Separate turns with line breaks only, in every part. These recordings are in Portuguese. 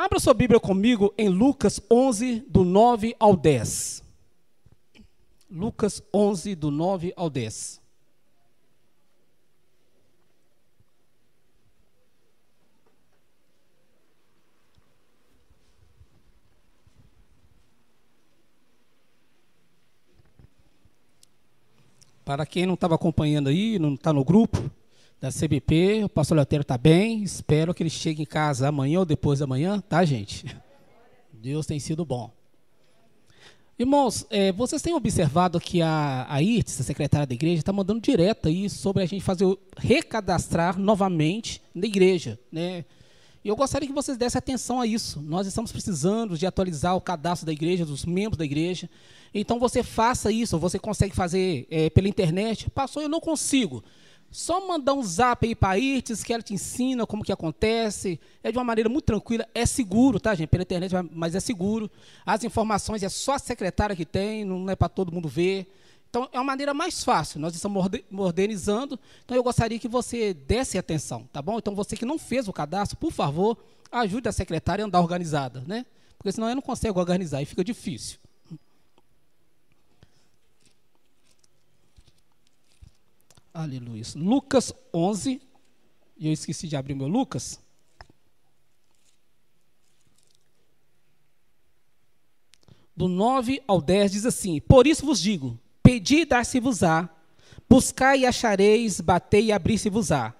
Abra sua Bíblia comigo em Lucas 11, do 9 ao 10. Lucas 11, do 9 ao 10. Para quem não estava acompanhando aí, não está no grupo da CBP, o pastor Leotério está bem. Espero que ele chegue em casa amanhã ou depois da manhã, tá, gente? Deus tem sido bom. Irmãos, é, vocês têm observado que a, a IRTS, a secretária da igreja, está mandando direto aí sobre a gente fazer o recadastrar novamente na igreja, né? E eu gostaria que vocês dessem atenção a isso. Nós estamos precisando de atualizar o cadastro da igreja, dos membros da igreja. Então você faça isso, você consegue fazer é, pela internet. Passou, eu não consigo. Só mandar um zap aí para a IRTS, que ela te ensina como que acontece. É de uma maneira muito tranquila. É seguro, tá, gente? Pela internet, mas é seguro. As informações é só a secretária que tem, não é para todo mundo ver. Então, é uma maneira mais fácil. Nós estamos modernizando. Então, eu gostaria que você desse atenção, tá bom? Então, você que não fez o cadastro, por favor, ajude a secretária a andar organizada, né? Porque senão eu não consigo organizar e fica difícil. Aleluia. Lucas 11. E eu esqueci de abrir meu Lucas. Do 9 ao 10 diz assim: Por isso vos digo: pedi e dar-se-vos-á, buscai e achareis, batei e abrir-se-vos-á.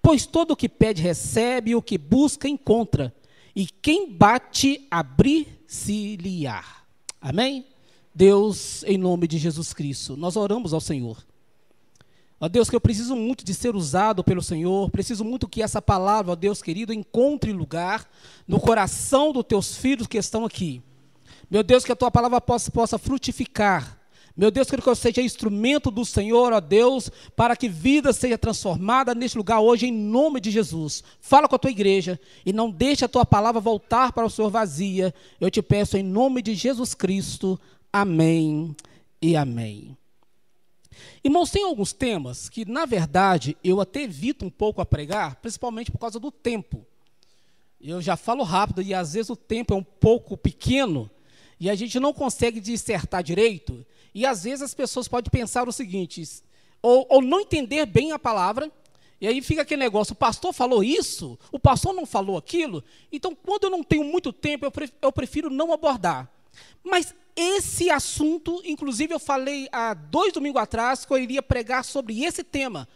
Pois todo o que pede recebe, o que busca encontra, e quem bate, abrir-se-lhe-á. Amém? Deus, em nome de Jesus Cristo, nós oramos ao Senhor. Ó Deus, que eu preciso muito de ser usado pelo Senhor, preciso muito que essa palavra, ó Deus querido, encontre lugar no coração dos teus filhos que estão aqui. Meu Deus, que a tua palavra possa, possa frutificar. Meu Deus, que eu seja instrumento do Senhor, ó Deus, para que vida seja transformada neste lugar hoje, em nome de Jesus. Fala com a tua igreja e não deixe a tua palavra voltar para o Senhor vazia. Eu te peço em nome de Jesus Cristo. Amém e amém. Irmãos, tem alguns temas que, na verdade, eu até evito um pouco a pregar, principalmente por causa do tempo. Eu já falo rápido e às vezes o tempo é um pouco pequeno e a gente não consegue dissertar direito. E às vezes as pessoas podem pensar o seguinte, ou, ou não entender bem a palavra, e aí fica aquele negócio, o pastor falou isso, o pastor não falou aquilo. Então, quando eu não tenho muito tempo, eu prefiro não abordar. Mas esse assunto, inclusive eu falei há dois domingos atrás que eu iria pregar sobre esse tema.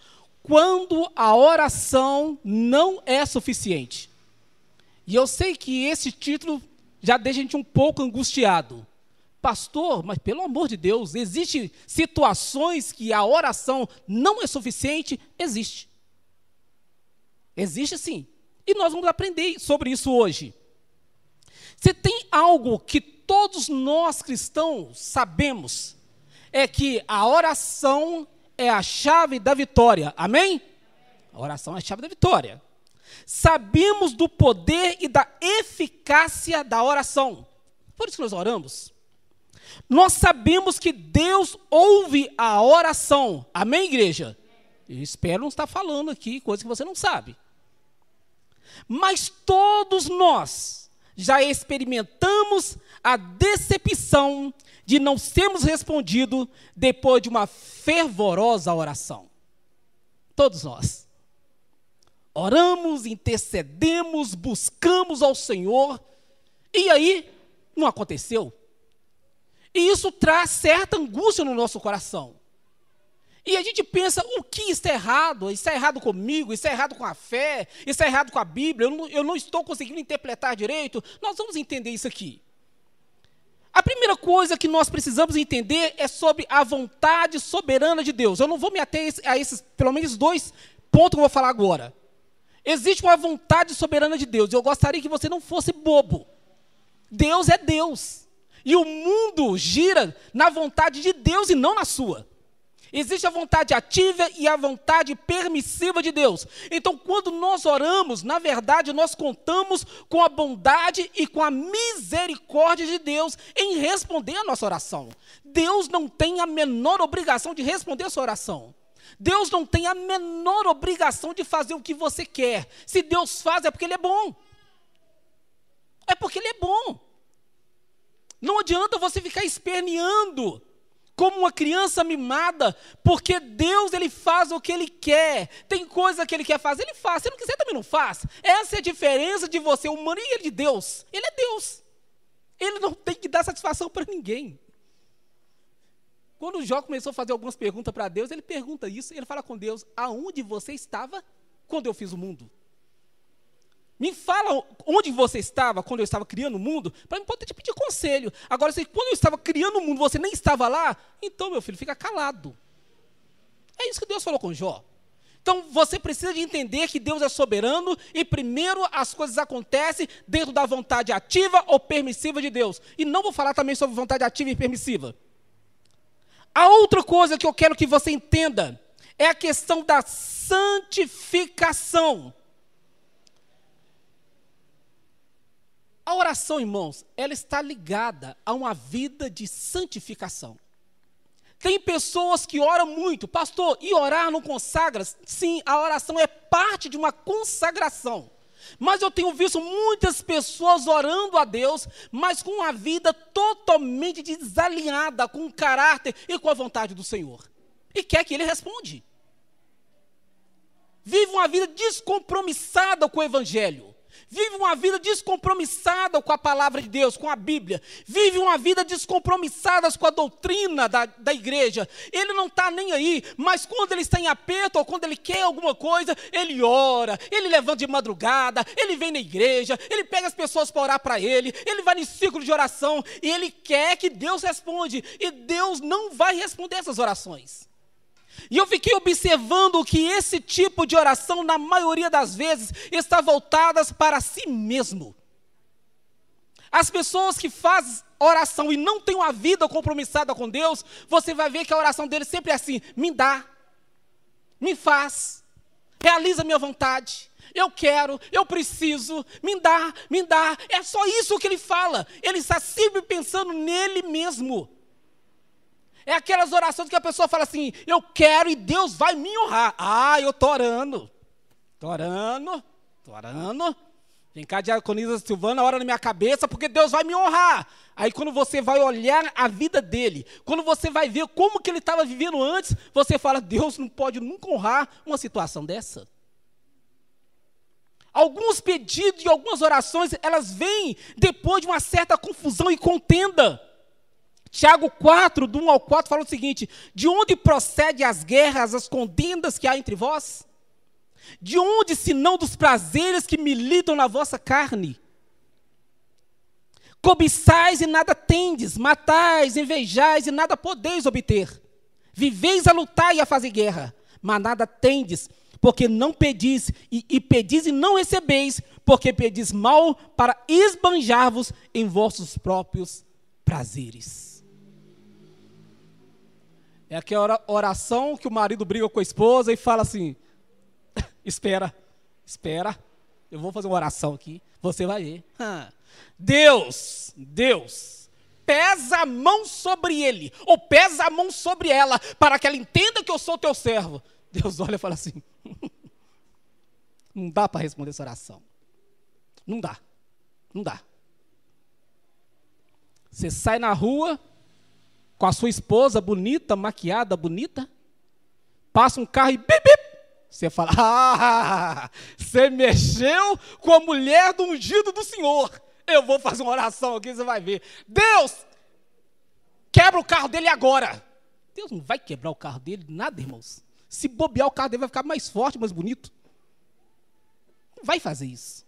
Quando a oração não é suficiente. E eu sei que esse título já deixa a gente um pouco angustiado. Pastor, mas pelo amor de Deus, existem situações que a oração não é suficiente? Existe. Existe sim. E nós vamos aprender sobre isso hoje. Se tem algo que todos nós cristãos sabemos é que a oração é a chave da vitória. Amém? A oração é a chave da vitória. Sabemos do poder e da eficácia da oração. Por isso que nós oramos. Nós sabemos que Deus ouve a oração. Amém, igreja? Eu espero não estar falando aqui coisa que você não sabe. Mas todos nós já experimentamos a decepção de não sermos respondidos depois de uma fervorosa oração. Todos nós. Oramos, intercedemos, buscamos ao Senhor, e aí não aconteceu. E isso traz certa angústia no nosso coração. E a gente pensa, o que está errado? É errado comigo, é errado com a fé, é errado com a Bíblia, eu não, eu não estou conseguindo interpretar direito. Nós vamos entender isso aqui. A primeira coisa que nós precisamos entender é sobre a vontade soberana de Deus. Eu não vou me ater a esses, pelo menos, dois pontos que eu vou falar agora. Existe uma vontade soberana de Deus. Eu gostaria que você não fosse bobo. Deus é Deus. E o mundo gira na vontade de Deus e não na sua. Existe a vontade ativa e a vontade permissiva de Deus. Então, quando nós oramos, na verdade, nós contamos com a bondade e com a misericórdia de Deus em responder a nossa oração. Deus não tem a menor obrigação de responder a sua oração. Deus não tem a menor obrigação de fazer o que você quer. Se Deus faz, é porque Ele é bom. É porque ele é bom. Não adianta você ficar esperneando como uma criança mimada, porque Deus ele faz o que ele quer. Tem coisa que ele quer fazer, ele faz. Se não quiser também não faz. Essa é a diferença de você, humano, e ele de Deus. Ele é Deus. Ele não tem que dar satisfação para ninguém. Quando o Jó começou a fazer algumas perguntas para Deus, ele pergunta isso, ele fala com Deus: aonde você estava quando eu fiz o mundo? Me fala onde você estava quando eu estava criando o mundo, para eu poder te pedir conselho. Agora, se quando eu estava criando o mundo você nem estava lá, então, meu filho, fica calado. É isso que Deus falou com Jó. Então, você precisa de entender que Deus é soberano e primeiro as coisas acontecem dentro da vontade ativa ou permissiva de Deus. E não vou falar também sobre vontade ativa e permissiva. A outra coisa que eu quero que você entenda é a questão da santificação. A oração, irmãos, ela está ligada a uma vida de santificação. Tem pessoas que oram muito, pastor, e orar não consagra? Sim, a oração é parte de uma consagração. Mas eu tenho visto muitas pessoas orando a Deus, mas com a vida totalmente desalinhada com o caráter e com a vontade do Senhor. E quer que Ele responde. Vive uma vida descompromissada com o Evangelho vive uma vida descompromissada com a palavra de Deus, com a Bíblia, vive uma vida descompromissada com a doutrina da, da igreja. Ele não está nem aí, mas quando ele está em aperto ou quando ele quer alguma coisa, ele ora, ele levanta de madrugada, ele vem na igreja, ele pega as pessoas para orar para ele, ele vai no ciclo de oração e ele quer que Deus responde, e Deus não vai responder essas orações. E eu fiquei observando que esse tipo de oração, na maioria das vezes, está voltada para si mesmo. As pessoas que fazem oração e não têm uma vida compromissada com Deus, você vai ver que a oração deles sempre é assim: me dá, me faz, realiza minha vontade. Eu quero, eu preciso, me dá, me dá. É só isso que ele fala. Ele está sempre pensando nele mesmo. É aquelas orações que a pessoa fala assim: eu quero e Deus vai me honrar. Ah, eu estou orando. Estou orando, estou orando. Vem cá, diaconisa Silvana, ora na minha cabeça, porque Deus vai me honrar. Aí quando você vai olhar a vida dele, quando você vai ver como que ele estava vivendo antes, você fala, Deus não pode nunca honrar uma situação dessa. Alguns pedidos e algumas orações, elas vêm depois de uma certa confusão e contenda. Tiago 4, do 1 ao 4, fala o seguinte: De onde procede as guerras, as contendas que há entre vós? De onde, se não dos prazeres que militam na vossa carne? Cobiçais e nada tendes, matais, invejais e nada podeis obter. Viveis a lutar e a fazer guerra, mas nada tendes, porque não pedis, e, e pedis e não recebeis, porque pedis mal para esbanjar-vos em vossos próprios prazeres. É aquela oração que o marido briga com a esposa e fala assim: espera, espera, eu vou fazer uma oração aqui, você vai ver. Deus, Deus, pesa a mão sobre ele, ou pesa a mão sobre ela, para que ela entenda que eu sou teu servo. Deus olha e fala assim: não dá para responder essa oração. Não dá, não dá. Você sai na rua, com a sua esposa bonita, maquiada, bonita, passa um carro e bip, bip, você fala, ah, você mexeu com a mulher do ungido do Senhor. Eu vou fazer uma oração aqui, você vai ver. Deus, quebra o carro dele agora. Deus não vai quebrar o carro dele, nada, irmãos. Se bobear, o carro dele vai ficar mais forte, mais bonito. Não vai fazer isso.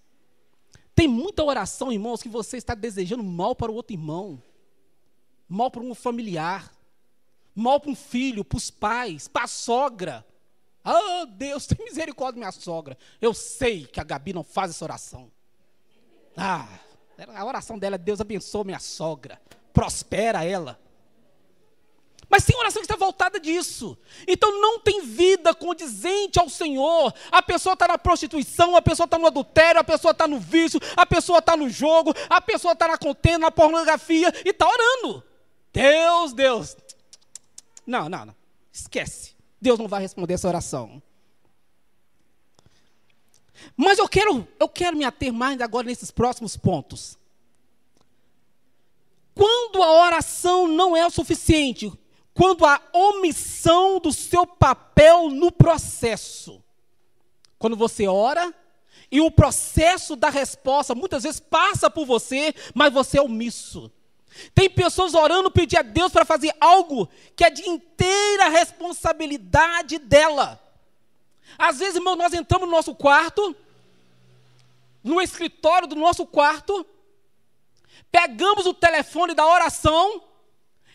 Tem muita oração, irmãos, que você está desejando mal para o outro irmão mal para um familiar, mal para um filho, para os pais, para a sogra. Ah, oh, Deus, tem misericórdia da minha sogra. Eu sei que a Gabi não faz essa oração. Ah, a oração dela é Deus abençoe minha sogra, prospera ela. Mas tem oração que está voltada disso. Então não tem vida condizente ao Senhor. A pessoa está na prostituição, a pessoa está no adultério, a pessoa está no vício, a pessoa está no jogo, a pessoa está na contenda, na pornografia e está orando. Deus, Deus. Não, não, não. Esquece. Deus não vai responder essa oração. Mas eu quero, eu quero me ater mais agora nesses próximos pontos. Quando a oração não é o suficiente, quando a omissão do seu papel no processo. Quando você ora e o processo da resposta muitas vezes passa por você, mas você é omisso. Tem pessoas orando pedir a Deus para fazer algo que é de inteira responsabilidade dela. Às vezes, irmão, nós entramos no nosso quarto, no escritório do nosso quarto, pegamos o telefone da oração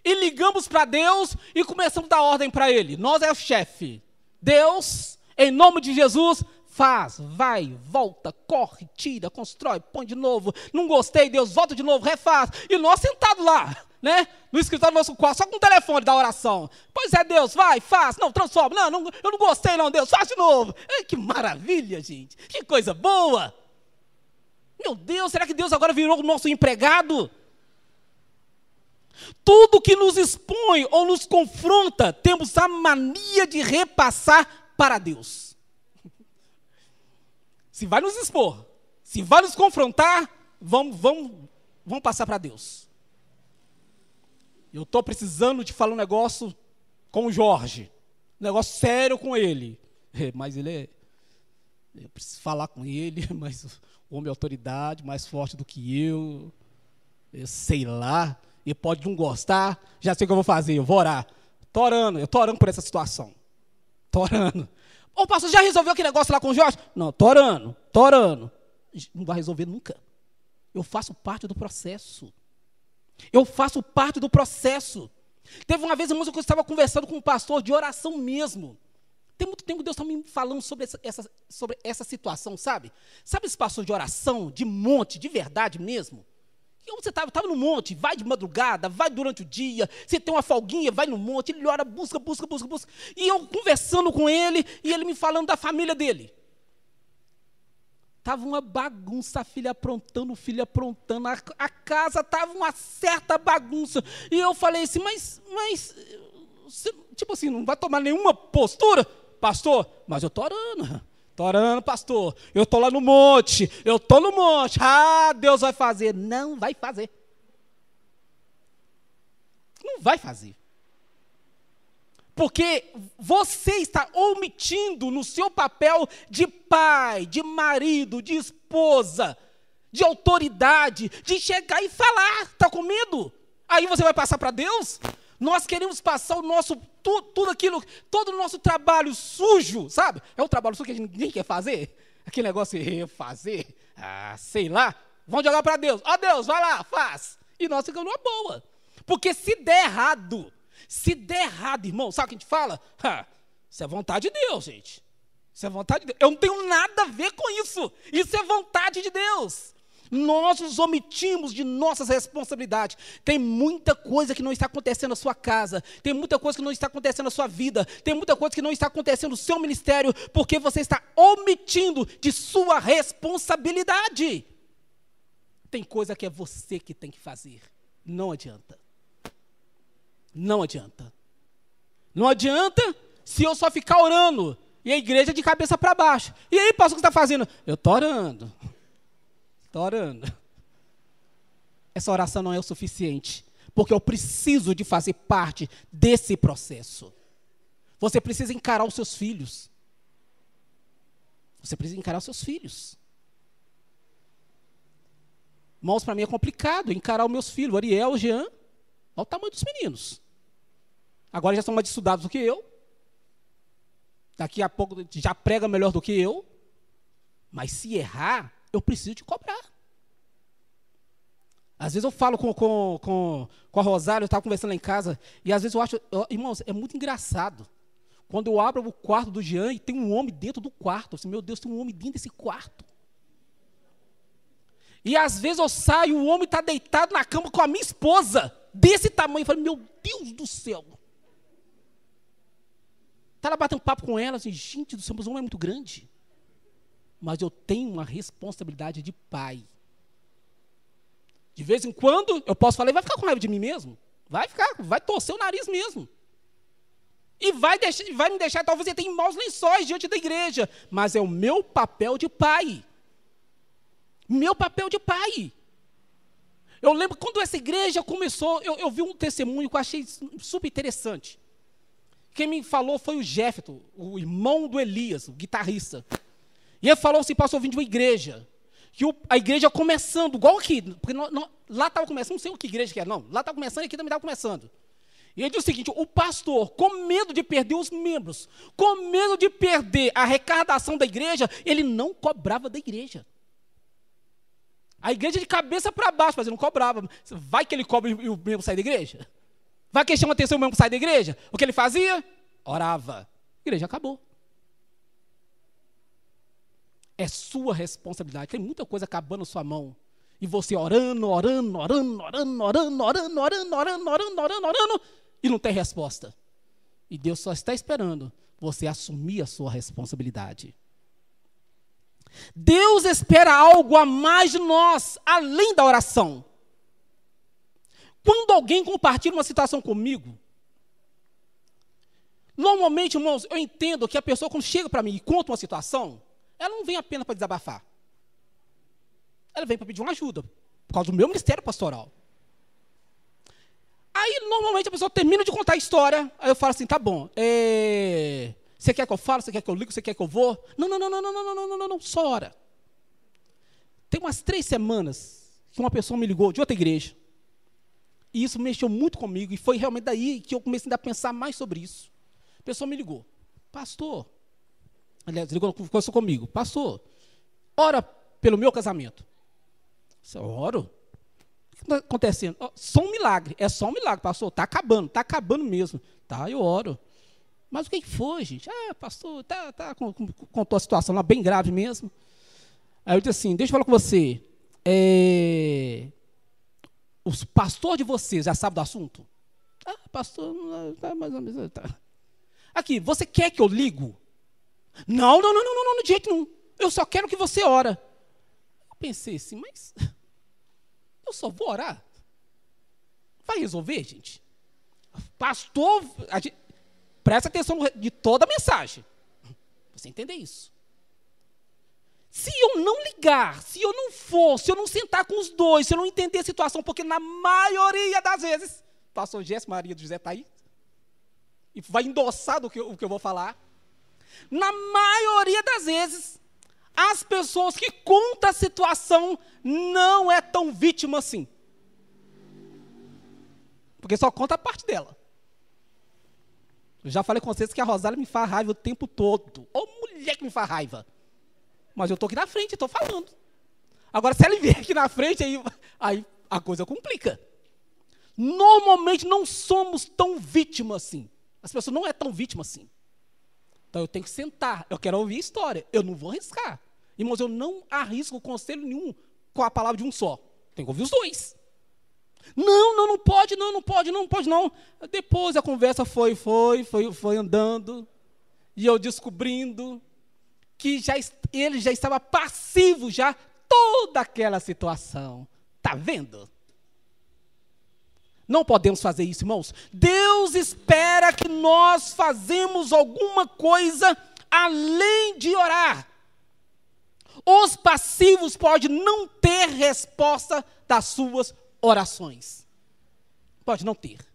e ligamos para Deus e começamos a dar ordem para Ele. Nós é o chefe. Deus, em nome de Jesus, faz, vai, volta, corre, tira, constrói, põe de novo. Não gostei, Deus, volta de novo, refaz. E nós sentados lá, né? No escritório do nosso quarto, só com o telefone da oração. Pois é, Deus, vai, faz. Não, transforma. Não, não eu não gostei, não, Deus, faz de novo. Ei, que maravilha, gente. Que coisa boa. Meu Deus, será que Deus agora virou o nosso empregado? Tudo que nos expõe ou nos confronta, temos a mania de repassar para Deus. Se vai nos expor, se vai nos confrontar, vamos, vamos, vamos passar para Deus. Eu estou precisando de falar um negócio com o Jorge, um negócio sério com ele. É, mas ele é. Eu preciso falar com ele, mas o homem é autoridade, mais forte do que eu. Eu sei lá e pode não gostar, já sei o que eu vou fazer, eu vou orar. Estou orando, eu estou orando por essa situação. Estou orando. Ô pastor, já resolveu aquele negócio lá com o Jorge? Não, estou orando, orando. Não vai resolver nunca. Eu faço parte do processo. Eu faço parte do processo. Teve uma vez, irmãos, que eu estava conversando com um pastor de oração mesmo. Tem muito tempo que Deus está me falando sobre essa, essa, sobre essa situação, sabe? Sabe esse pastor de oração, de monte, de verdade mesmo? E onde você estava? Estava no monte, vai de madrugada, vai durante o dia, você tem uma folguinha, vai no monte, ele ora, busca, busca, busca, busca. E eu conversando com ele, e ele me falando da família dele. Estava uma bagunça, a filha aprontando, o filho aprontando, a, a casa estava uma certa bagunça. E eu falei assim, mas, mas, você, tipo assim, não vai tomar nenhuma postura, pastor? Mas eu estou orando. Estou orando, pastor. Eu estou lá no monte. Eu estou no monte. Ah, Deus vai fazer. Não vai fazer. Não vai fazer. Porque você está omitindo no seu papel de pai, de marido, de esposa, de autoridade, de chegar e falar. Está com medo? Aí você vai passar para Deus? Nós queremos passar o nosso, tudo, tudo aquilo, todo o nosso trabalho sujo, sabe? É um trabalho sujo que ninguém quer fazer. Aquele negócio de fazer, ah, sei lá. Vamos jogar para Deus. Ó oh, Deus, vai lá, faz. E nós ficamos numa boa. Porque se der errado, se der errado, irmão, sabe o que a gente fala? Ha, isso é vontade de Deus, gente. Isso é vontade de Deus. Eu não tenho nada a ver com isso. Isso é vontade de Deus nós nos omitimos de nossas responsabilidades. Tem muita coisa que não está acontecendo na sua casa, tem muita coisa que não está acontecendo na sua vida, tem muita coisa que não está acontecendo no seu ministério, porque você está omitindo de sua responsabilidade. Tem coisa que é você que tem que fazer. Não adianta. Não adianta. Não adianta se eu só ficar orando e a igreja de cabeça para baixo. E aí, pastor, o que você está fazendo? Eu estou orando. Estou orando. Essa oração não é o suficiente, porque eu preciso de fazer parte desse processo. Você precisa encarar os seus filhos. Você precisa encarar os seus filhos. Irmãos, para mim é complicado encarar os meus filhos, Ariel, Jean, olha o tamanho dos meninos. Agora já são mais estudados do que eu. Daqui a pouco já prega melhor do que eu. Mas se errar, eu preciso te cobrar. Às vezes eu falo com, com, com, com a Rosário, eu estava conversando lá em casa, e às vezes eu acho, eu, irmãos, é muito engraçado. Quando eu abro o quarto do Jean e tem um homem dentro do quarto. Assim, meu Deus, tem um homem dentro desse quarto. E às vezes eu saio, o homem está deitado na cama com a minha esposa, desse tamanho. Eu falo, meu Deus do céu. Está lá batendo papo com ela, assim, gente do céu, mas o homem é muito grande mas eu tenho uma responsabilidade de pai. De vez em quando eu posso falar, e vai ficar com raiva de mim mesmo? Vai ficar, vai torcer o nariz mesmo. E vai, deixar, vai me deixar, talvez ele tenha maus lençóis diante da igreja, mas é o meu papel de pai. Meu papel de pai. Eu lembro quando essa igreja começou, eu, eu vi um testemunho que eu achei super interessante. Quem me falou foi o Jefferson, o irmão do Elias, o guitarrista. E ele falou assim, pastor, eu vim de uma igreja. Que a igreja começando, igual aqui, porque lá estava começando, não sei o que igreja que era, não. Lá estava começando e aqui também estava começando. E ele diz o seguinte: o pastor, com medo de perder os membros, com medo de perder a arrecadação da igreja, ele não cobrava da igreja. A igreja de cabeça para baixo, mas ele não cobrava. Vai que ele cobra e o membro sai da igreja? Vai que ele chama atenção e o membro sai da igreja? O que ele fazia? Orava. A igreja acabou. É sua responsabilidade. Tem muita coisa acabando na sua mão. E você orando, orando, orando, orando, orando, orando, orando, orando, orando, orando, orando, e não tem resposta. E Deus só está esperando você assumir a sua responsabilidade. Deus espera algo a mais de nós, além da oração. Quando alguém compartilha uma situação comigo, normalmente, irmãos, eu entendo que a pessoa, quando chega para mim e conta uma situação, ela não vem apenas para desabafar. Ela vem para pedir uma ajuda, por causa do meu ministério pastoral. Aí, normalmente, a pessoa termina de contar a história, aí eu falo assim, tá bom, é... Você quer que eu fale? Você quer que eu ligo? Você quer que eu vou? Não, não, não, não, não, não, não, não, não, não, só ora. Tem umas três semanas que uma pessoa me ligou de outra igreja. E isso mexeu muito comigo. E foi realmente daí que eu comecei a pensar mais sobre isso. A pessoa me ligou. Pastor. Aliás, ligou conversou comigo. Pastor, ora pelo meu casamento. Eu oro. O que está acontecendo? Só um milagre. É só um milagre, pastor. Está acabando. Está acabando mesmo. Tá, eu oro. Mas o que foi, gente? Ah, pastor, tá, tá, contou a situação lá bem grave mesmo. Aí eu disse assim, deixa eu falar com você. É, o pastor de vocês já sabe do assunto? Ah, pastor, tá mais ou menos. Tá. Aqui, você quer que eu ligo? Não, não, não, não, não, de jeito nenhum. Eu só quero que você ora. Eu pensei assim, mas eu só vou orar. Vai resolver, gente? Pastor, gente, Presta atenção de toda a mensagem. Você entender isso. Se eu não ligar, se eu não for, se eu não sentar com os dois, se eu não entender a situação, porque na maioria das vezes, pastor Jéssica Maria do José está aí, e vai endossar do que, o que eu vou falar. Na maioria das vezes, as pessoas que contam a situação não é tão vítima assim. Porque só conta a parte dela. Eu já falei com vocês que a Rosália me faz raiva o tempo todo. Ô mulher que me faz raiva. Mas eu estou aqui na frente, estou falando. Agora, se ela vier aqui na frente, aí, aí a coisa complica. Normalmente não somos tão vítimas assim. As pessoas não é tão vítima assim. Então eu tenho que sentar. Eu quero ouvir a história. Eu não vou arriscar. Irmãos, eu não arrisco conselho nenhum com a palavra de um só. Tenho que ouvir os dois. Não, não, não pode, não, não pode, não pode, não. Depois a conversa foi, foi, foi, foi andando. E eu descobrindo que já, ele já estava passivo já toda aquela situação. Está vendo? Não podemos fazer isso, irmãos. Deus espera que nós fazemos alguma coisa além de orar. Os passivos podem não ter resposta das suas orações. Pode não ter.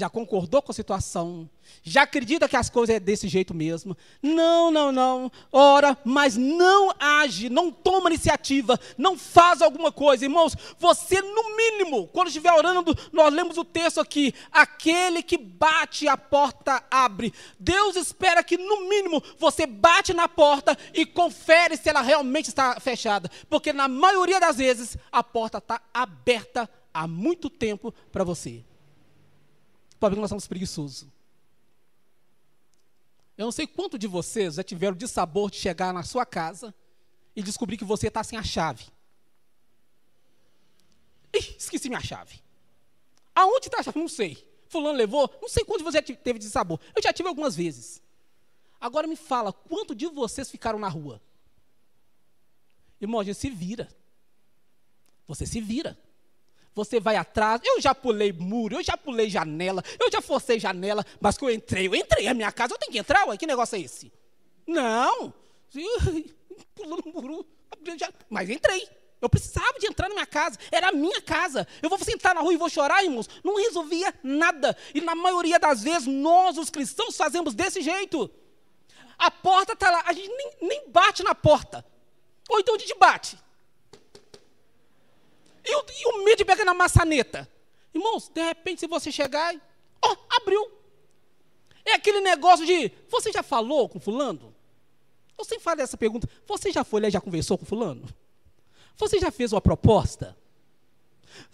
Já concordou com a situação, já acredita que as coisas é desse jeito mesmo. Não, não, não. Ora, mas não age, não toma iniciativa, não faz alguma coisa. Irmãos, você, no mínimo, quando estiver orando, nós lemos o texto aqui: aquele que bate a porta abre. Deus espera que, no mínimo, você bate na porta e confere se ela realmente está fechada. Porque na maioria das vezes a porta está aberta há muito tempo para você. Problema é que nós somos preguiçosos. Eu não sei quanto de vocês já tiveram de sabor de chegar na sua casa e descobrir que você está sem a chave. Ih, esqueci minha chave. Aonde está a chave? Não sei. Fulano levou? Não sei quanto você já teve de sabor. Eu já tive algumas vezes. Agora me fala, quanto de vocês ficaram na rua? Irmão, a gente se vira. Você se vira. Você vai atrás. Eu já pulei muro, eu já pulei janela, eu já forcei janela, mas que eu entrei, eu entrei a minha casa, eu tenho que entrar, ué, que negócio é esse? Não. Pulando muro, mas entrei. Eu precisava de entrar na minha casa, era a minha casa. Eu vou sentar na rua e vou chorar, irmãos? Não resolvia nada. E na maioria das vezes, nós, os cristãos, fazemos desse jeito. A porta está lá, a gente nem, nem bate na porta. Ou então a gente bate. E o, e o medo de pegar na maçaneta? Irmãos, de repente, se você chegar e. Ó, oh, abriu. É aquele negócio de. Você já falou com fulano? Eu sempre falo essa pergunta. Você já foi lá e já conversou com fulano? Você já fez uma proposta?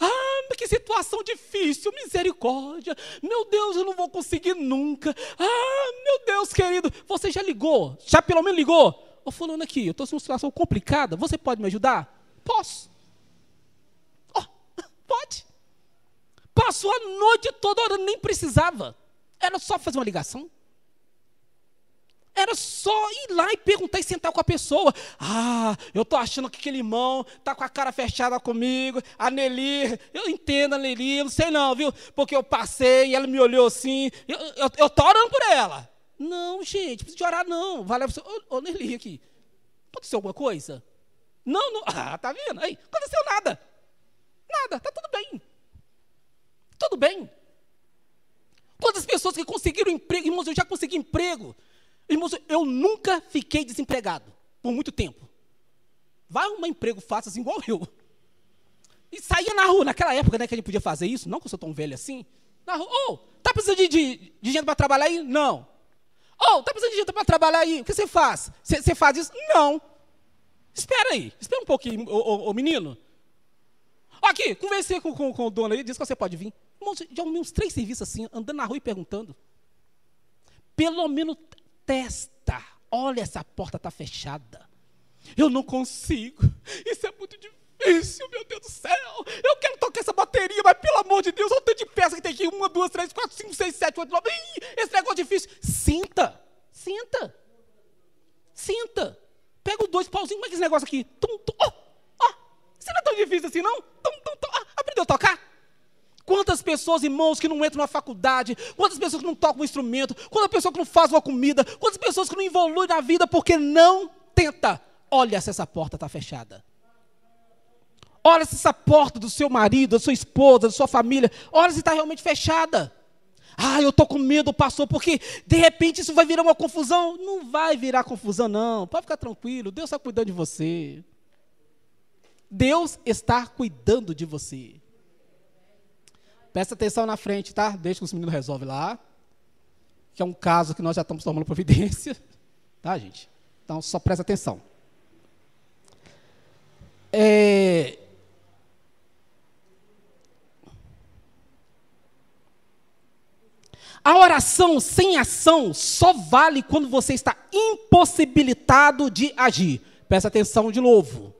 Ah, que situação difícil, misericórdia. Meu Deus, eu não vou conseguir nunca. Ah, meu Deus, querido, você já ligou? Já pelo menos ligou? Ô, fulano aqui, eu estou numa situação complicada, você pode me ajudar? Posso. Oh, pode. Passou a noite toda orando, nem precisava. Era só fazer uma ligação. Era só ir lá e perguntar e sentar com a pessoa. Ah, eu tô achando que aquele irmão tá com a cara fechada comigo. A Nelly, eu entendo a Nelly, não sei não, viu? Porque eu passei e ela me olhou assim. Eu, eu, eu orando por ela. Não, gente, precisa de orar não. Vai lá, ô, ô Nelly aqui. Aconteceu alguma coisa? Não, não. Ah, tá vendo? Aí, aconteceu nada. Nada, tá tudo bem. Tudo bem. Quantas pessoas que conseguiram emprego, irmãos, eu já consegui emprego. Irmãos, eu nunca fiquei desempregado por muito tempo. Vai um emprego fácil assim, igual eu. E saía na rua, naquela época né, que a gente podia fazer isso, não que eu sou tão velho assim. Na rua, ô, oh, tá precisando de, de, de gente para trabalhar aí? Não. Ô, oh, tá precisando de gente para trabalhar aí? O que você faz? Você faz isso? Não. Espera aí, espera um pouquinho, ô, ô, ô menino. Aqui, conversei com, com, com o dono aí, disse que você pode vir. Irmãos, já arrumei uns três serviços assim, andando na rua e perguntando. Pelo menos testa. Olha, essa porta está fechada. Eu não consigo. Isso é muito difícil, meu Deus do céu. Eu quero tocar essa bateria, mas pelo amor de Deus, olha o tanto de peça que tem aqui. Uma, duas, três, quatro, cinco, seis, sete, oito, nove. Ih, esse negócio é difícil. Sinta. Sinta. Sinta. Pega os dois pauzinhos. Como é que é esse negócio aqui? Tum, tum. Oh, oh. Isso não é tão difícil assim, não? Tum, tum, tum. Ah, aprendeu a tocar? Quantas pessoas, irmãos, que não entram na faculdade, quantas pessoas que não tocam um instrumento, quantas pessoas que não fazem uma comida, quantas pessoas que não evoluem na vida porque não tenta. Olha se essa porta está fechada. Olha se essa porta do seu marido, da sua esposa, da sua família, olha se está realmente fechada. Ah, eu estou com medo, pastor, porque de repente isso vai virar uma confusão. Não vai virar confusão, não. Pode ficar tranquilo, Deus está cuidando de você. Deus está cuidando de você. Presta atenção na frente, tá? Deixa que os meninos resolvem lá. Que é um caso que nós já estamos tomando providência. Tá, gente? Então, só presta atenção. É... A oração sem ação só vale quando você está impossibilitado de agir. Presta atenção de novo.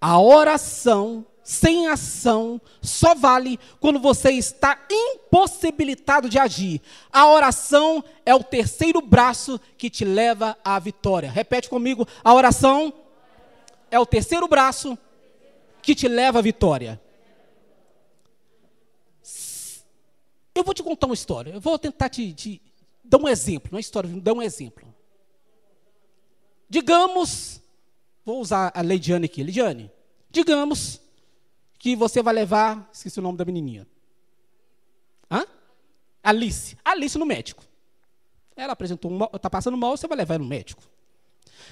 A oração sem ação só vale quando você está impossibilitado de agir. A oração é o terceiro braço que te leva à vitória. Repete comigo: a oração é o terceiro braço que te leva à vitória. Eu vou te contar uma história. Eu vou tentar te, te dar um exemplo. Não é história, dar um exemplo. Digamos, vou usar a Leidiane aqui. Leidiane, digamos que você vai levar, esqueci o nome da menininha. Hã? Alice. Alice no médico. Ela apresentou, está passando mal, você vai levar no médico.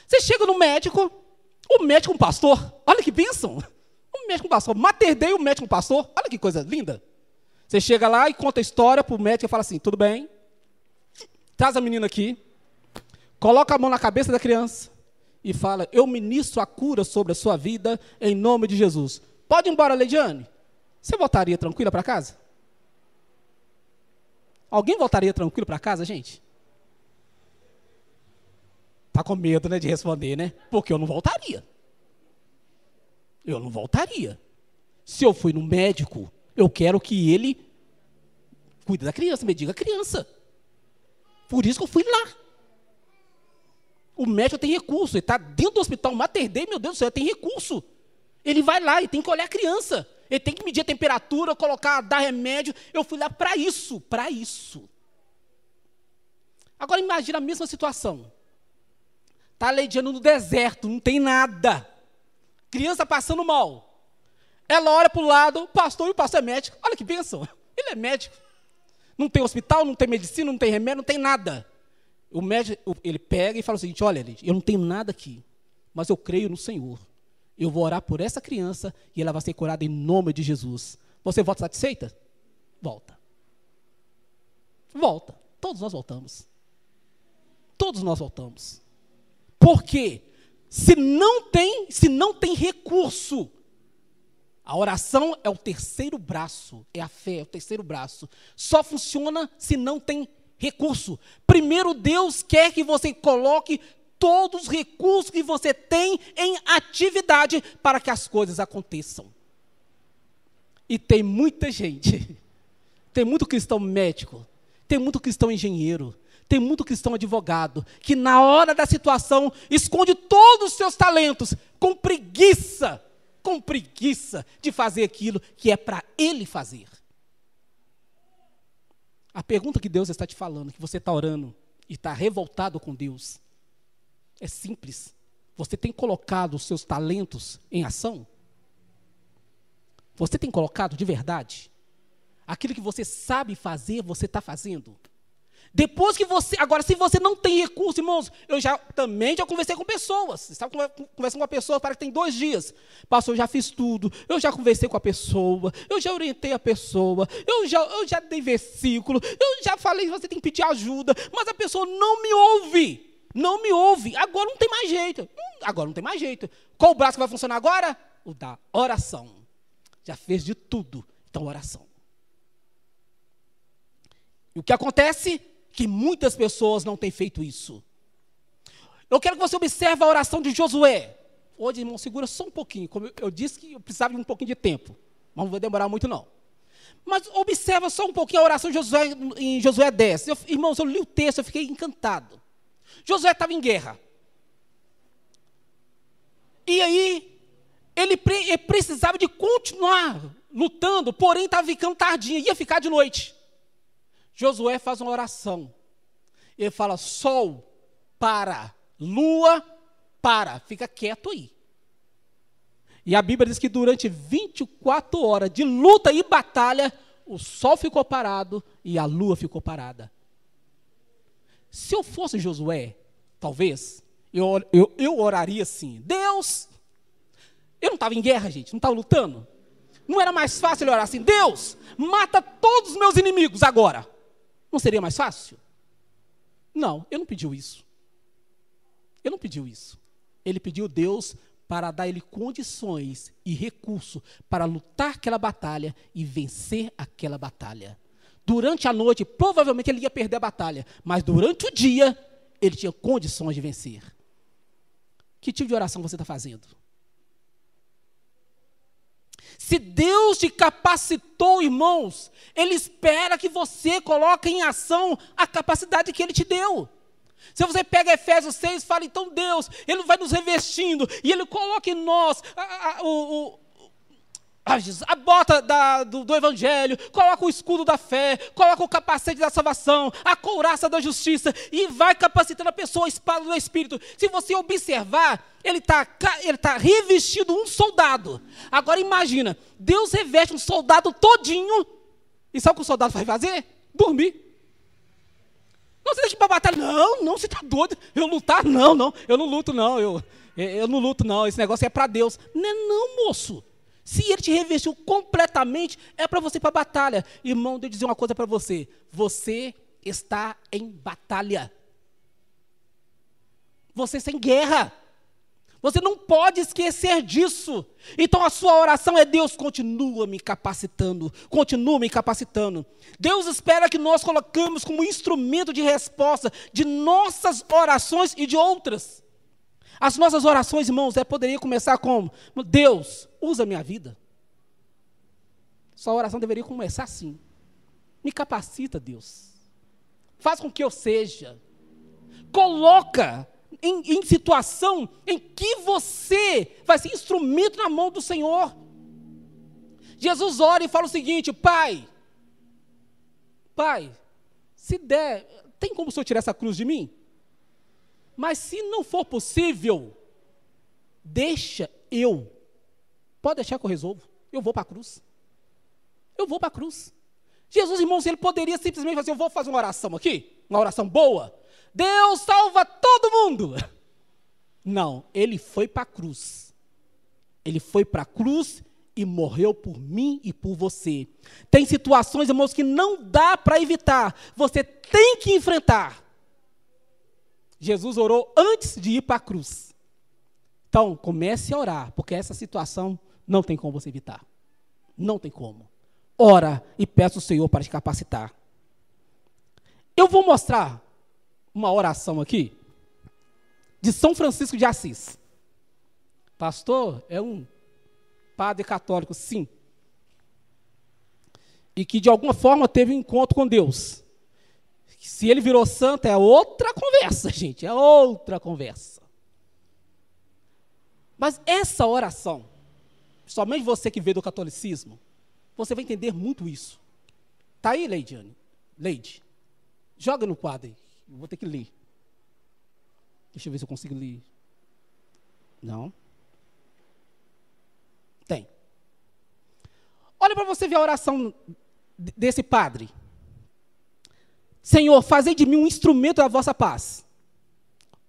Você chega no médico, o médico um pastor, olha que bênção. O médico um pastor, Mater Dei, o médico um pastor, olha que coisa linda. Você chega lá e conta a história para o médico e fala assim, tudo bem, traz a menina aqui, coloca a mão na cabeça da criança e fala, eu ministro a cura sobre a sua vida em nome de Jesus. Pode ir embora, Leidiane. Você voltaria tranquila para casa? Alguém voltaria tranquilo para casa, gente? Tá com medo, né, de responder, né? Porque eu não voltaria. Eu não voltaria. Se eu fui no médico, eu quero que ele cuide da criança, me diga a criança. Por isso que eu fui lá. O médico tem recurso, ele está dentro do hospital Mater Dei, meu Deus do céu, tem recurso. Ele vai lá e tem que olhar a criança. Ele tem que medir a temperatura, colocar, dar remédio. Eu fui lá para isso, para isso. Agora imagine a mesma situação. Está leidiando no deserto, não tem nada. Criança passando mal. Ela olha para o lado, pastor e o pastor é médico. Olha que bênção. Ele é médico. Não tem hospital, não tem medicina, não tem remédio, não tem nada. O médico, ele pega e fala o seguinte: olha, eu não tenho nada aqui, mas eu creio no Senhor. Eu vou orar por essa criança e ela vai ser curada em nome de Jesus. Você volta satisfeita? Volta. Volta. Todos nós voltamos. Todos nós voltamos. Por quê? Se não tem, se não tem recurso, a oração é o terceiro braço, é a fé, é o terceiro braço. Só funciona se não tem recurso. Primeiro, Deus quer que você coloque todos os recursos que você tem em atividade para que as coisas aconteçam. E tem muita gente, tem muito cristão médico, tem muito cristão engenheiro, tem muito cristão advogado, que na hora da situação esconde todos os seus talentos com preguiça, com preguiça de fazer aquilo que é para ele fazer. A pergunta que Deus está te falando, que você está orando e está revoltado com Deus, é simples. Você tem colocado os seus talentos em ação? Você tem colocado de verdade? Aquilo que você sabe fazer, você está fazendo? Depois que você. Agora, se você não tem recurso, irmãos, eu já também já conversei com pessoas. Estava conversando com uma pessoa, para que tem dois dias. Pastor, eu já fiz tudo. Eu já conversei com a pessoa. Eu já orientei a pessoa. Eu já, eu já dei versículo. Eu já falei você tem que pedir ajuda. Mas a pessoa não me ouve. Não me ouve. Agora não tem mais jeito. Hum, agora não tem mais jeito. Qual o braço que vai funcionar agora? O da oração. Já fez de tudo. Então, oração. E o que acontece? que muitas pessoas não têm feito isso. Eu quero que você observe a oração de Josué. Hoje, irmão, segura só um pouquinho. Como eu disse que eu precisava de um pouquinho de tempo. Mas não vai demorar muito, não. Mas observa só um pouquinho a oração de Josué em Josué 10. Eu, irmãos, eu li o texto, eu fiquei encantado. Josué estava em guerra. E aí, ele, pre, ele precisava de continuar lutando, porém estava ficando tardinho, ia ficar de noite. Josué faz uma oração. Ele fala: Sol, para. Lua, para. Fica quieto aí. E a Bíblia diz que durante 24 horas de luta e batalha, o sol ficou parado e a lua ficou parada. Se eu fosse Josué, talvez, eu, eu, eu oraria assim: Deus, eu não estava em guerra, gente, não estava lutando. Não era mais fácil ele orar assim: Deus, mata todos os meus inimigos agora. Não seria mais fácil? Não, ele não pediu isso. Ele não pediu isso. Ele pediu Deus para dar ele condições e recurso para lutar aquela batalha e vencer aquela batalha. Durante a noite, provavelmente ele ia perder a batalha, mas durante o dia, ele tinha condições de vencer. Que tipo de oração você está fazendo? Se Deus te capacitou, irmãos, Ele espera que você coloque em ação a capacidade que Ele te deu. Se você pega Efésios 6 e fala, então Deus, Ele vai nos revestindo, e Ele coloca em nós a, a, o, a bota da, do, do, Evangelho, coloca o escudo da fé, coloca o capacete da salvação, a couraça da justiça, e vai capacitando a pessoa, a espada do Espírito. Se você observar, ele está ele tá revestido um soldado. Agora imagina, Deus reveste um soldado todinho, e sabe o que o soldado vai fazer? Dormir. Não, você deixa para batalha. Não, não, você está doido. Eu lutar? Não, não, eu não luto, não. Eu, eu não luto, não. Esse negócio é para Deus. Não é não, moço. Se ele te revestiu completamente, é para você ir para a batalha. Irmão, deixa eu dizer uma coisa para você. Você está em batalha. Você está em guerra. Você não pode esquecer disso. Então a sua oração é: Deus, continua me capacitando, continua me capacitando. Deus espera que nós colocamos como instrumento de resposta de nossas orações e de outras. As nossas orações, irmãos, é, poderia começar com: Deus, usa minha vida. Sua oração deveria começar assim. Me capacita, Deus. Faz com que eu seja. Coloca em, em situação em que você vai ser instrumento na mão do Senhor. Jesus ora e fala o seguinte: Pai, Pai, se der, tem como o Senhor tirar essa cruz de mim? Mas se não for possível, deixa eu. Pode deixar que eu resolvo. Eu vou para a cruz. Eu vou para a cruz. Jesus, irmãos, ele poderia simplesmente fazer, eu vou fazer uma oração aqui, uma oração boa. Deus salva todo mundo. Não, ele foi para a cruz. Ele foi para a cruz e morreu por mim e por você. Tem situações, irmãos, que não dá para evitar. Você tem que enfrentar. Jesus orou antes de ir para a cruz. Então, comece a orar, porque essa situação não tem como você evitar. Não tem como. Ora e peça o Senhor para te capacitar. Eu vou mostrar uma oração aqui de São Francisco de Assis. Pastor, é um padre católico, sim. E que de alguma forma teve um encontro com Deus. Se ele virou santo, é outra conversa, gente, é outra conversa. Mas essa oração, somente você que vê do catolicismo, você vai entender muito isso. Tá aí, Leidiane? Leide. Joga no quadro aí. Eu vou ter que ler. Deixa eu ver se eu consigo ler. Não. Tem. Olha para você ver a oração desse padre. Senhor, fazei de mim um instrumento da vossa paz.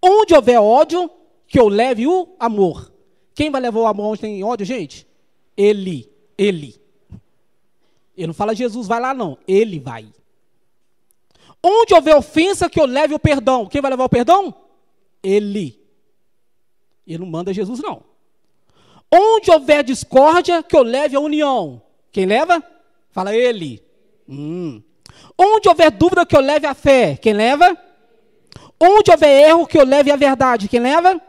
Onde houver ódio, que eu leve o amor. Quem vai levar o amor onde tem ódio, gente? Ele. Ele. Ele não fala Jesus, vai lá não. Ele vai. Onde houver ofensa, que eu leve o perdão. Quem vai levar o perdão? Ele. Ele não manda Jesus, não. Onde houver discórdia, que eu leve a união. Quem leva? Fala ele. Hum. Onde houver dúvida, que eu leve a fé. Quem leva? Onde houver erro, que eu leve a verdade. Quem leva?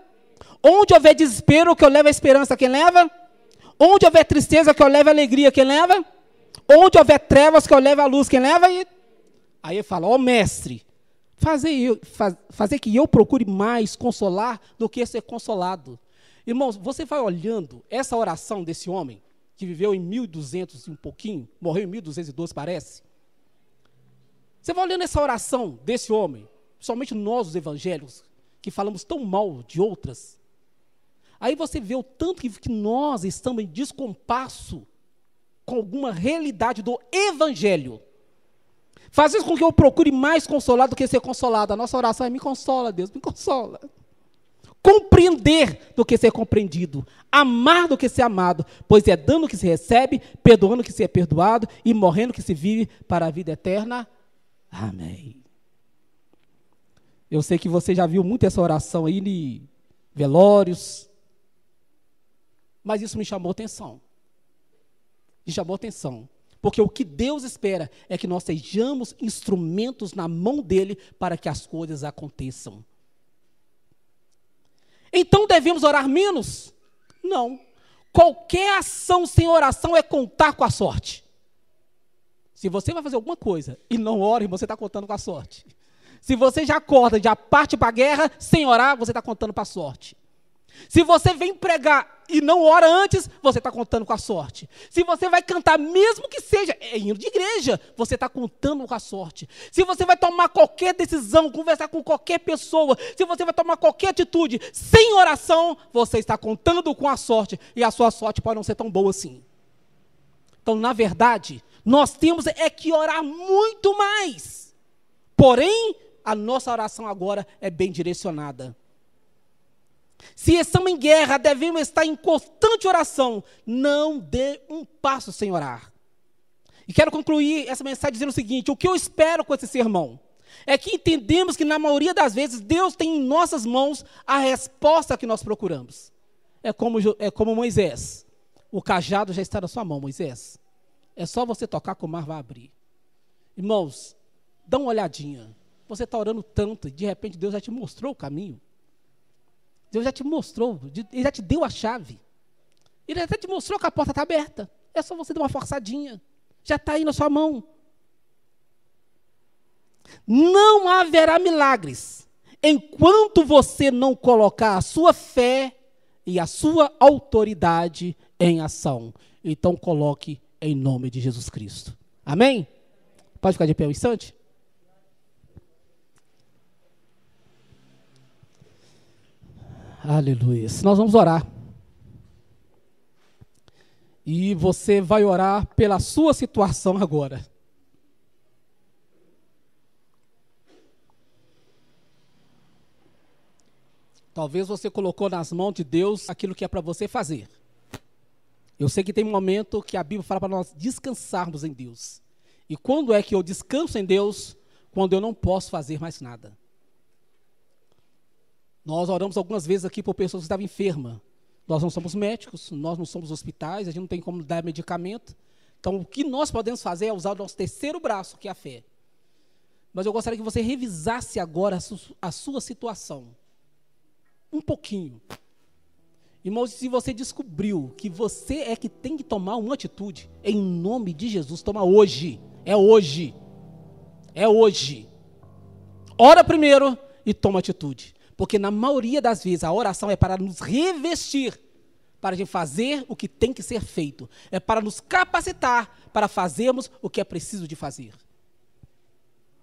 Onde houver desespero, que eu leve a esperança. Quem leva? Onde houver tristeza, que eu leve a alegria. Quem leva? Onde houver trevas, que eu leve a luz. Quem leva? Aí ele fala, ó oh, mestre, fazer, eu, faz, fazer que eu procure mais consolar do que ser consolado. Irmãos, você vai olhando essa oração desse homem, que viveu em 1200 e um pouquinho, morreu em 1212, parece. Você vai olhando essa oração desse homem, somente nós, os evangélicos, que falamos tão mal de outras. Aí você vê o tanto que, que nós estamos em descompasso com alguma realidade do evangelho. Faz isso com que eu procure mais consolar do que ser consolado. A nossa oração é me consola, Deus, me consola. Compreender do que ser compreendido. Amar do que ser amado. Pois é dando que se recebe, perdoando que se é perdoado e morrendo que se vive para a vida eterna. Amém. Eu sei que você já viu muito essa oração aí em velórios. Mas isso me chamou atenção. Me chamou atenção. Porque o que Deus espera é que nós sejamos instrumentos na mão dele para que as coisas aconteçam. Então devemos orar menos? Não. Qualquer ação sem oração é contar com a sorte. Se você vai fazer alguma coisa e não ora, você está contando com a sorte. Se você já acorda, já parte para a guerra sem orar, você está contando para a sorte. Se você vem pregar e não ora antes, você está contando com a sorte. Se você vai cantar, mesmo que seja é indo de igreja, você está contando com a sorte. Se você vai tomar qualquer decisão, conversar com qualquer pessoa, se você vai tomar qualquer atitude sem oração, você está contando com a sorte. E a sua sorte pode não ser tão boa assim. Então, na verdade, nós temos é que orar muito mais. Porém, a nossa oração agora é bem direcionada. Se estamos em guerra, devemos estar em constante oração. Não dê um passo sem orar. E quero concluir essa mensagem dizendo o seguinte: o que eu espero com esse sermão é que entendemos que, na maioria das vezes, Deus tem em nossas mãos a resposta que nós procuramos. É como, é como Moisés. O cajado já está na sua mão, Moisés. É só você tocar que o mar vai abrir. Irmãos, dá uma olhadinha. Você está orando tanto e de repente Deus já te mostrou o caminho. Deus já te mostrou, Ele já te deu a chave. Ele até te mostrou que a porta está aberta. É só você dar uma forçadinha. Já está aí na sua mão. Não haverá milagres enquanto você não colocar a sua fé e a sua autoridade em ação. Então coloque em nome de Jesus Cristo. Amém? Pode ficar de pé um instante? Aleluia. Nós vamos orar. E você vai orar pela sua situação agora. Talvez você colocou nas mãos de Deus aquilo que é para você fazer. Eu sei que tem um momento que a Bíblia fala para nós descansarmos em Deus. E quando é que eu descanso em Deus? Quando eu não posso fazer mais nada. Nós oramos algumas vezes aqui por pessoas que estavam enfermas. Nós não somos médicos, nós não somos hospitais, a gente não tem como dar medicamento. Então, o que nós podemos fazer é usar o nosso terceiro braço, que é a fé. Mas eu gostaria que você revisasse agora a, a sua situação. Um pouquinho. Irmãos, se você descobriu que você é que tem que tomar uma atitude, em nome de Jesus, toma hoje. É hoje. É hoje. Ora primeiro e toma atitude. Porque na maioria das vezes a oração é para nos revestir, para gente fazer o que tem que ser feito. É para nos capacitar para fazermos o que é preciso de fazer.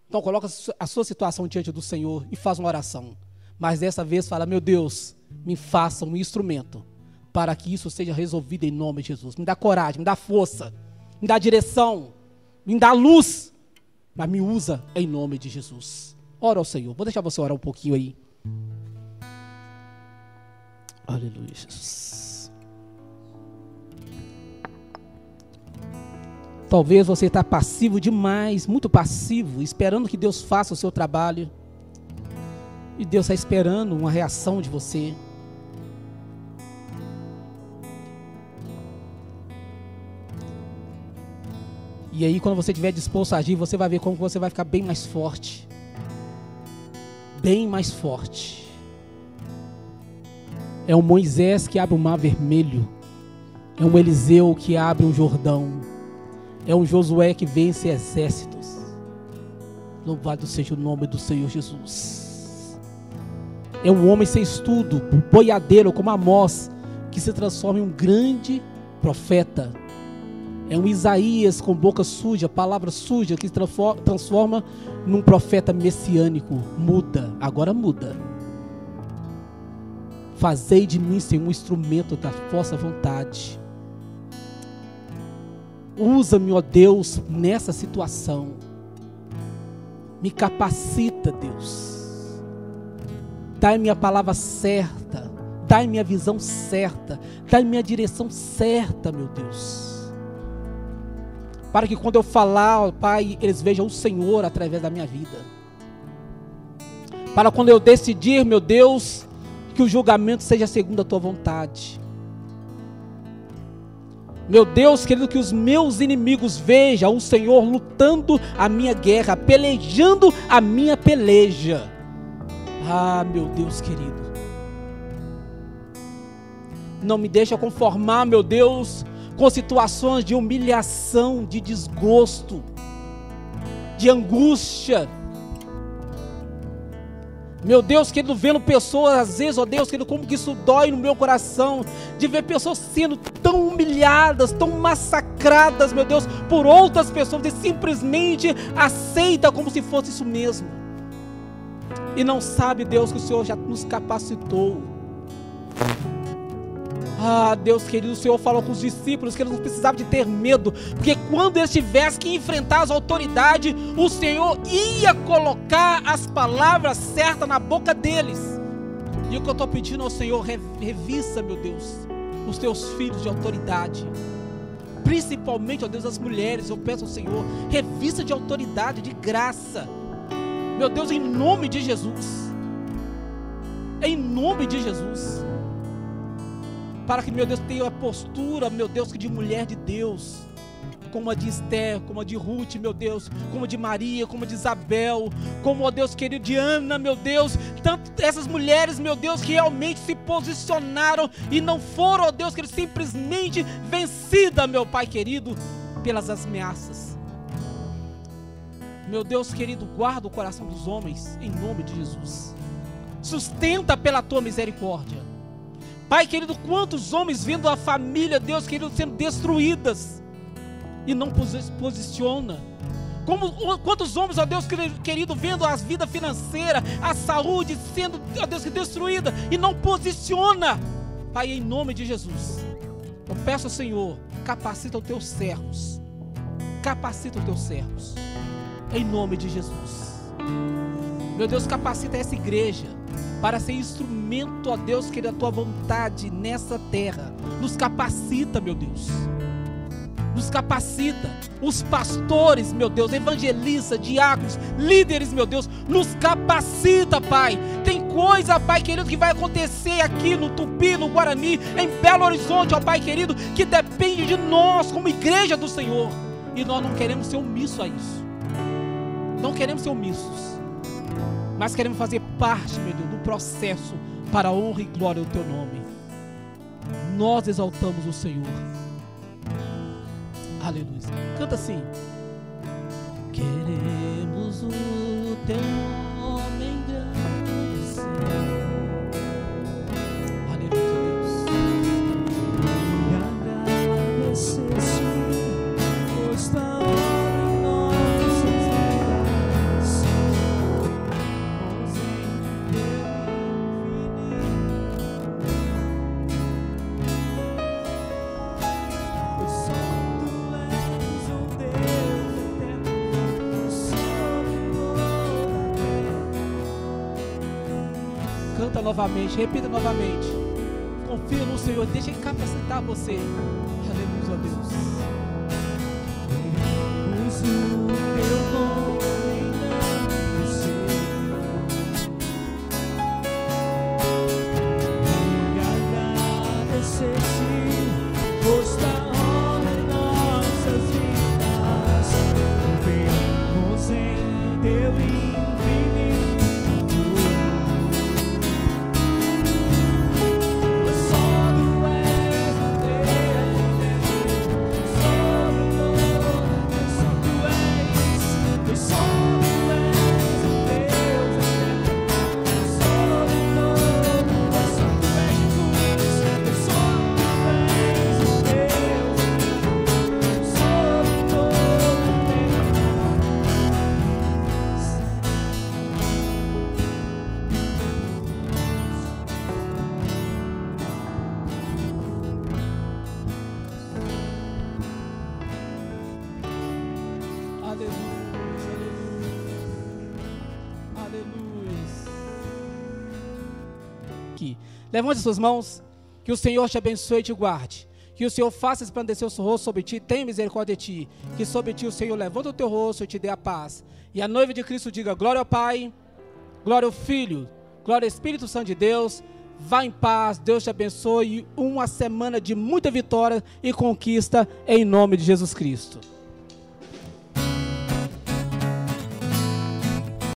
Então coloca a sua situação diante do Senhor e faz uma oração. Mas dessa vez fala, meu Deus, me faça um instrumento para que isso seja resolvido em nome de Jesus. Me dá coragem, me dá força, me dá direção, me dá luz, mas me usa em nome de Jesus. Ora ao Senhor. Vou deixar você orar um pouquinho aí. Aleluia, Jesus. Talvez você está passivo demais, muito passivo, esperando que Deus faça o seu trabalho. E Deus está esperando uma reação de você. E aí, quando você estiver disposto a agir, você vai ver como você vai ficar bem mais forte. Bem mais forte. É um Moisés que abre o mar vermelho. É um Eliseu que abre um Jordão. É um Josué que vence exércitos. Louvado seja o nome do Senhor Jesus. É um homem sem estudo, um boiadeiro como Amós, que se transforma em um grande profeta. É um Isaías com boca suja, palavra suja, que se transforma num profeta messiânico. Muda, agora muda. Fazei de mim, Senhor, um instrumento da vossa vontade. Usa-me, ó Deus, nessa situação. Me capacita, Deus. Dai-me a palavra certa. Dai-me a visão certa. Dai-me a direção certa, meu Deus. Para que quando eu falar, ó Pai, eles vejam o Senhor através da minha vida. Para quando eu decidir, meu Deus, que o julgamento seja segundo a tua vontade. Meu Deus, querido, que os meus inimigos vejam o Senhor lutando a minha guerra, pelejando a minha peleja. Ah, meu Deus querido. Não me deixa conformar, meu Deus, com situações de humilhação, de desgosto, de angústia meu Deus, querido, vendo pessoas, às vezes, ó Deus, querido, como que isso dói no meu coração, de ver pessoas sendo tão humilhadas, tão massacradas, meu Deus, por outras pessoas, e simplesmente aceita como se fosse isso mesmo. E não sabe, Deus, que o Senhor já nos capacitou ah, Deus querido, o Senhor falou com os discípulos que eles não precisavam de ter medo, porque quando eles tivessem que enfrentar as autoridades, o Senhor ia colocar as palavras certas na boca deles. E o que eu estou pedindo ao Senhor, revista, meu Deus, os teus filhos de autoridade. Principalmente, ó Deus, as mulheres, eu peço ao Senhor, revista de autoridade, de graça. Meu Deus, em nome de Jesus. Em nome de Jesus. Para que, meu Deus, tenha a postura, meu Deus, de mulher de Deus, como a de Esther, como a de Ruth, meu Deus, como a de Maria, como a de Isabel, como, ó Deus querido, de Ana, meu Deus, tanto essas mulheres, meu Deus, que realmente se posicionaram e não foram, ó Deus, querido, simplesmente vencida, meu Pai querido, pelas ameaças. Meu Deus querido, guarda o coração dos homens, em nome de Jesus. Sustenta pela tua misericórdia. Pai querido, quantos homens vendo a família, Deus querido, sendo destruídas e não posiciona. Como, quantos homens, ó Deus querido, vendo a vida financeira, a saúde sendo, ó Deus, destruída e não posiciona. Pai, em nome de Jesus, eu peço ao Senhor, capacita os teus servos. Capacita os teus servos. Em nome de Jesus. Meu Deus, capacita essa igreja para ser instrumento, ó Deus, que da tua vontade nessa terra. Nos capacita, meu Deus. Nos capacita. Os pastores, meu Deus, evangelistas, diáconos, líderes, meu Deus, nos capacita, Pai. Tem coisa, Pai querido, que vai acontecer aqui no Tupi, no Guarani, em Belo Horizonte, ó Pai querido, que depende de nós, como igreja do Senhor. E nós não queremos ser omissos a isso. Não queremos ser omissos. Mas queremos fazer parte, meu Deus, do processo para a honra e glória do Teu nome. Nós exaltamos o Senhor. Aleluia. Canta assim. Queremos o Teu novamente, repita novamente. Confia no Senhor, deixa Ele capacitar você. Levante suas mãos. Que o Senhor te abençoe e te guarde. Que o Senhor faça resplandecer o seu rosto sobre ti, tenha misericórdia de ti. Que sobre ti o Senhor levanta o teu rosto e te dê a paz. E a noiva de Cristo diga: Glória ao Pai, glória ao Filho, glória ao Espírito Santo de Deus. Vá em paz, Deus te abençoe. Uma semana de muita vitória e conquista em nome de Jesus Cristo.